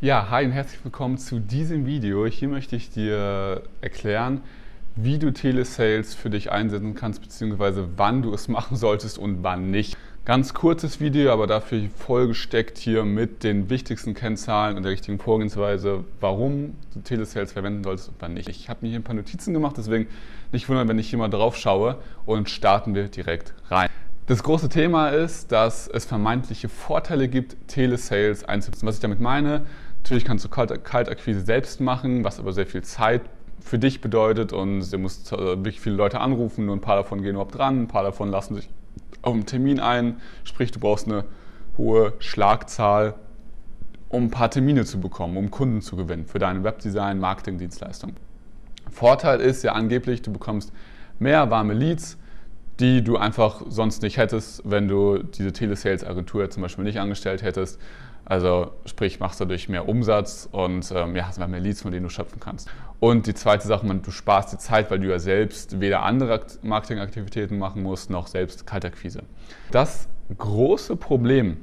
Ja, hi und herzlich willkommen zu diesem Video. Hier möchte ich dir erklären, wie du Telesales für dich einsetzen kannst, beziehungsweise wann du es machen solltest und wann nicht. Ganz kurzes Video, aber dafür vollgesteckt hier mit den wichtigsten Kennzahlen und der richtigen Vorgehensweise, warum du Telesales verwenden solltest und wann nicht. Ich habe mir hier ein paar Notizen gemacht, deswegen nicht wundern, wenn ich hier mal drauf schaue und starten wir direkt rein. Das große Thema ist, dass es vermeintliche Vorteile gibt, Telesales einzusetzen. Was ich damit meine, natürlich kannst du Kaltakquise selbst machen, was aber sehr viel Zeit für dich bedeutet und du musst äh, wirklich viele Leute anrufen, nur ein paar davon gehen überhaupt dran, ein paar davon lassen sich auf einen Termin ein, sprich du brauchst eine hohe Schlagzahl, um ein paar Termine zu bekommen, um Kunden zu gewinnen für deine Webdesign, Marketing-Dienstleistung. Vorteil ist ja angeblich, du bekommst mehr warme Leads, die du einfach sonst nicht hättest, wenn du diese Telesales-Agentur zum Beispiel nicht angestellt hättest. Also sprich, machst dadurch mehr Umsatz und ähm, ja, hast mehr Leads, von denen du schöpfen kannst. Und die zweite Sache, du sparst die Zeit, weil du ja selbst weder andere Marketingaktivitäten machen musst, noch selbst Kaltakquise. Das große Problem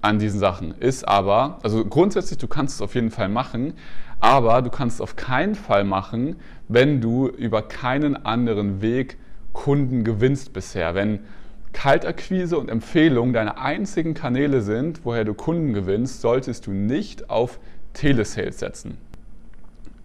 an diesen Sachen ist aber, also grundsätzlich, du kannst es auf jeden Fall machen, aber du kannst es auf keinen Fall machen, wenn du über keinen anderen Weg Kunden gewinnst bisher. Wenn Kaltakquise und Empfehlung deine einzigen Kanäle sind, woher du Kunden gewinnst, solltest du nicht auf Telesales setzen.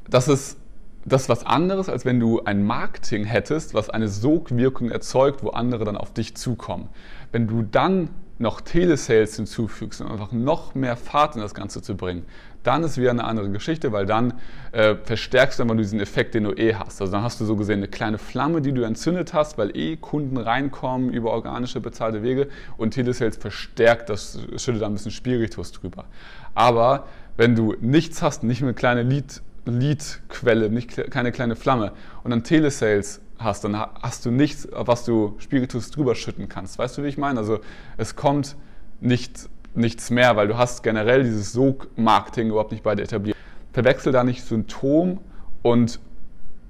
Das ist das ist was anderes, als wenn du ein Marketing hättest, was eine Sogwirkung erzeugt, wo andere dann auf dich zukommen. Wenn du dann noch Telesales hinzufügst, um einfach noch mehr Fahrt in das Ganze zu bringen, dann ist wieder eine andere Geschichte, weil dann äh, verstärkst du immer diesen Effekt, den du eh hast. Also dann hast du so gesehen eine kleine Flamme, die du entzündet hast, weil eh Kunden reinkommen über organische bezahlte Wege und Telesales verstärkt das, schüttet da ein bisschen Spiritus drüber. Aber wenn du nichts hast, nicht eine kleine Lead- Leadquelle, nicht keine kleine Flamme und dann Telesales hast, dann hast du nichts, auf was du Spiritus drüber schütten kannst. Weißt du, wie ich meine? Also es kommt nicht, nichts mehr, weil du hast generell dieses Sog-Marketing überhaupt nicht bei dir etabliert. Verwechsel da nicht Symptom und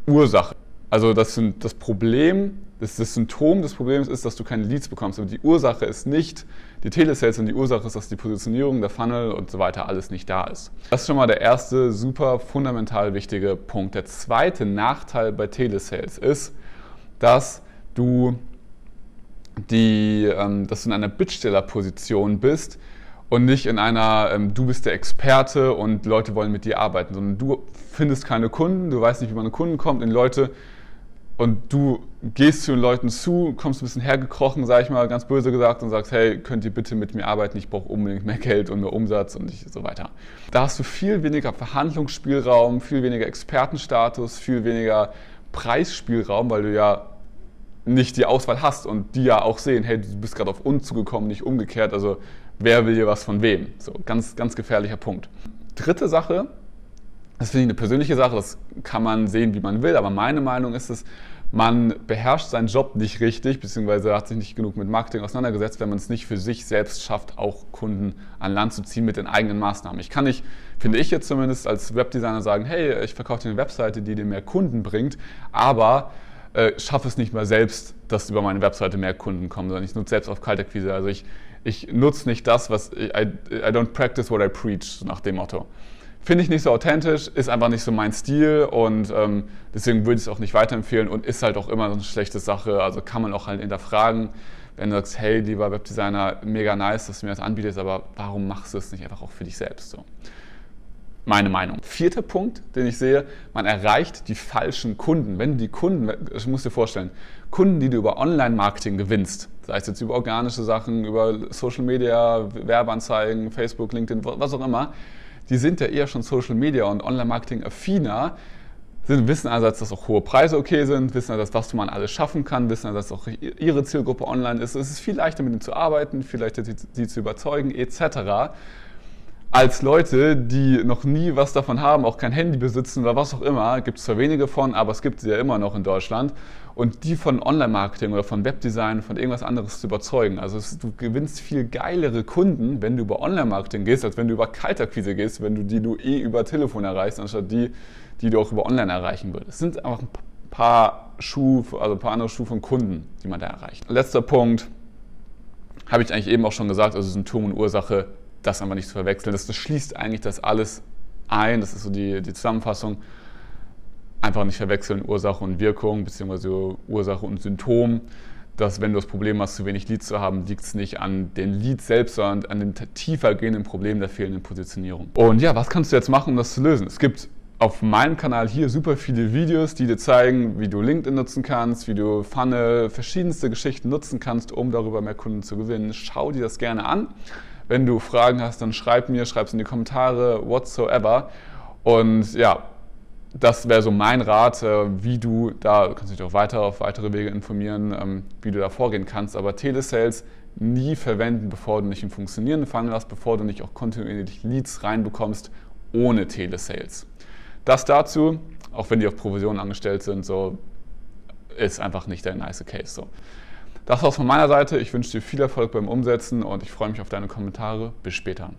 Ursache. Also das, das Problem, das, das Symptom des Problems ist, dass du keine Leads bekommst. Aber die Ursache ist nicht die Telesales und die Ursache ist, dass die Positionierung, der Funnel und so weiter alles nicht da ist. Das ist schon mal der erste super fundamental wichtige Punkt. Der zweite Nachteil bei Telesales ist, dass du, die, ähm, dass du in einer Bittstellerposition bist und nicht in einer, ähm, du bist der Experte und Leute wollen mit dir arbeiten, sondern du findest keine Kunden, du weißt nicht, wie man an Kunden kommt und Leute und du gehst zu den Leuten zu, kommst ein bisschen hergekrochen, sage ich mal, ganz böse gesagt, und sagst, hey, könnt ihr bitte mit mir arbeiten, ich brauche unbedingt mehr Geld und mehr Umsatz und ich, so weiter. Da hast du viel weniger Verhandlungsspielraum, viel weniger Expertenstatus, viel weniger Preisspielraum, weil du ja nicht die Auswahl hast und die ja auch sehen, hey, du bist gerade auf uns zugekommen, nicht umgekehrt, also wer will hier was von wem? So, ganz, ganz gefährlicher Punkt. Dritte Sache, das finde ich eine persönliche Sache, das kann man sehen, wie man will, aber meine Meinung ist es, man beherrscht seinen Job nicht richtig, beziehungsweise hat sich nicht genug mit Marketing auseinandergesetzt, wenn man es nicht für sich selbst schafft, auch Kunden an Land zu ziehen mit den eigenen Maßnahmen. Ich kann nicht, finde ich jetzt zumindest als Webdesigner sagen, hey, ich verkaufe dir eine Webseite, die dir mehr Kunden bringt, aber äh, schaffe es nicht mehr selbst, dass über meine Webseite mehr Kunden kommen, sondern ich nutze selbst auf Kaltakquise. Also ich, ich nutze nicht das, was I, I don't practice what I preach, nach dem Motto. Finde ich nicht so authentisch, ist einfach nicht so mein Stil und ähm, deswegen würde ich es auch nicht weiterempfehlen und ist halt auch immer so eine schlechte Sache. Also kann man auch halt hinterfragen, wenn du sagst, hey, lieber Webdesigner, mega nice, dass du mir das anbietest, aber warum machst du es nicht einfach auch für dich selbst so? Meine Meinung. Vierter Punkt, den ich sehe, man erreicht die falschen Kunden. Wenn die Kunden, ich muss dir vorstellen, Kunden, die du über Online-Marketing gewinnst, sei es jetzt über organische Sachen, über Social Media, Werbeanzeigen, Facebook, LinkedIn, was auch immer, die sind ja eher schon Social Media und Online-Marketing affiner, sind, wissen einerseits, dass auch hohe Preise okay sind, wissen einerseits, was man alles schaffen kann, wissen einerseits auch ihre Zielgruppe online ist. Es ist viel leichter mit ihnen zu arbeiten, viel leichter sie zu überzeugen etc. Als Leute, die noch nie was davon haben, auch kein Handy besitzen oder was auch immer, gibt es zwar wenige von, aber es gibt sie ja immer noch in Deutschland und die von Online-Marketing oder von Webdesign, von irgendwas anderes zu überzeugen. Also es, du gewinnst viel geilere Kunden, wenn du über Online-Marketing gehst, als wenn du über Kaltakquise gehst, wenn du die du eh über Telefon erreichst, anstatt die, die du auch über Online erreichen würdest. Es sind einfach ein paar Schuhe, also ein paar andere Schuhe von Kunden, die man da erreicht. Letzter Punkt, habe ich eigentlich eben auch schon gesagt, also Symptom und Ursache das einfach nicht zu verwechseln. Das, das schließt eigentlich das alles ein. Das ist so die, die Zusammenfassung. Einfach nicht verwechseln Ursache und Wirkung, beziehungsweise Ursache und Symptom. Dass, wenn du das Problem hast, zu wenig Leads zu haben, liegt es nicht an den Leads selbst, sondern an dem tiefer gehenden Problem der fehlenden Positionierung. Und ja, was kannst du jetzt machen, um das zu lösen? Es gibt auf meinem Kanal hier super viele Videos, die dir zeigen, wie du LinkedIn nutzen kannst, wie du Funnel, verschiedenste Geschichten nutzen kannst, um darüber mehr Kunden zu gewinnen. Schau dir das gerne an. Wenn du Fragen hast, dann schreib mir, schreib es in die Kommentare, whatsoever. Und ja, das wäre so mein Rat, äh, wie du da, du kannst dich auch weiter auf weitere Wege informieren, ähm, wie du da vorgehen kannst. Aber Telesales nie verwenden, bevor du nicht einen funktionierenden Funnel hast, bevor du nicht auch kontinuierlich Leads reinbekommst ohne Telesales. Das dazu, auch wenn die auf Provisionen angestellt sind, so ist einfach nicht der nice Case. So. Das war's von meiner Seite. Ich wünsche dir viel Erfolg beim Umsetzen und ich freue mich auf deine Kommentare. Bis später.